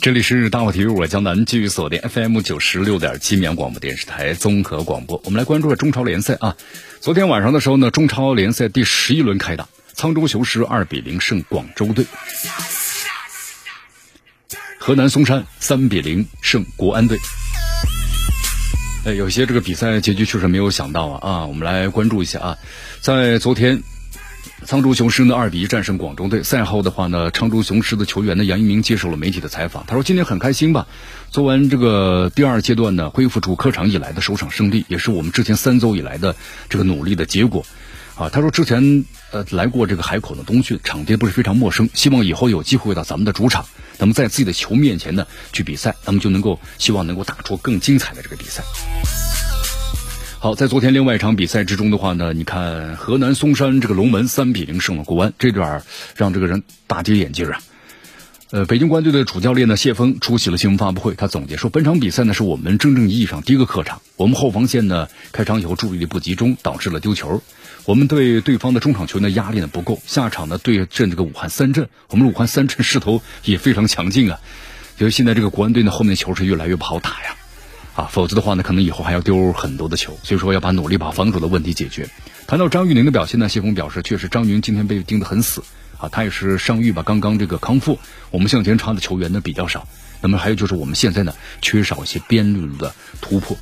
这里是大话体育，我江南继续锁定 FM 九十六点七绵阳广播电视台综合广播。我们来关注中超联赛啊。昨天晚上的时候呢，中超联赛第十一轮开打，沧州雄狮二比零胜广州队，河南嵩山三比零胜国安队。哎，有些这个比赛结局确实没有想到啊啊，我们来关注一下啊，在昨天。沧州雄狮呢二比一战胜广州队。赛后的话呢，沧州雄狮的球员呢杨一鸣接受了媒体的采访，他说：“今天很开心吧，做完这个第二阶段呢，恢复出客场以来的首场胜利，也是我们之前三周以来的这个努力的结果。”啊，他说之前呃来过这个海口的冬训，场地不是非常陌生，希望以后有机会到咱们的主场，那么在自己的球面前呢去比赛，那么就能够希望能够打出更精彩的这个比赛。好，在昨天另外一场比赛之中的话呢，你看河南嵩山这个龙门三比零胜了国安，这点让这个人大跌眼镜啊。呃，北京国安队的主教练呢谢峰出席了新闻发布会，他总结说，本场比赛呢是我们真正意义上第一个客场，我们后防线呢开场以后注意力不集中，导致了丢球。我们对对方的中场球员的压力呢不够，下场呢对阵这个武汉三镇，我们武汉三镇势头也非常强劲啊，所以现在这个国安队呢后面的球是越来越不好打呀。啊，否则的话呢，可能以后还要丢很多的球，所以说要把努力把防守的问题解决。谈到张玉宁的表现呢，谢峰表示，确实张云今天被盯得很死啊，他也是伤愈吧，刚刚这个康复。我们向前插的球员呢比较少，那么还有就是我们现在呢缺少一些边路的突破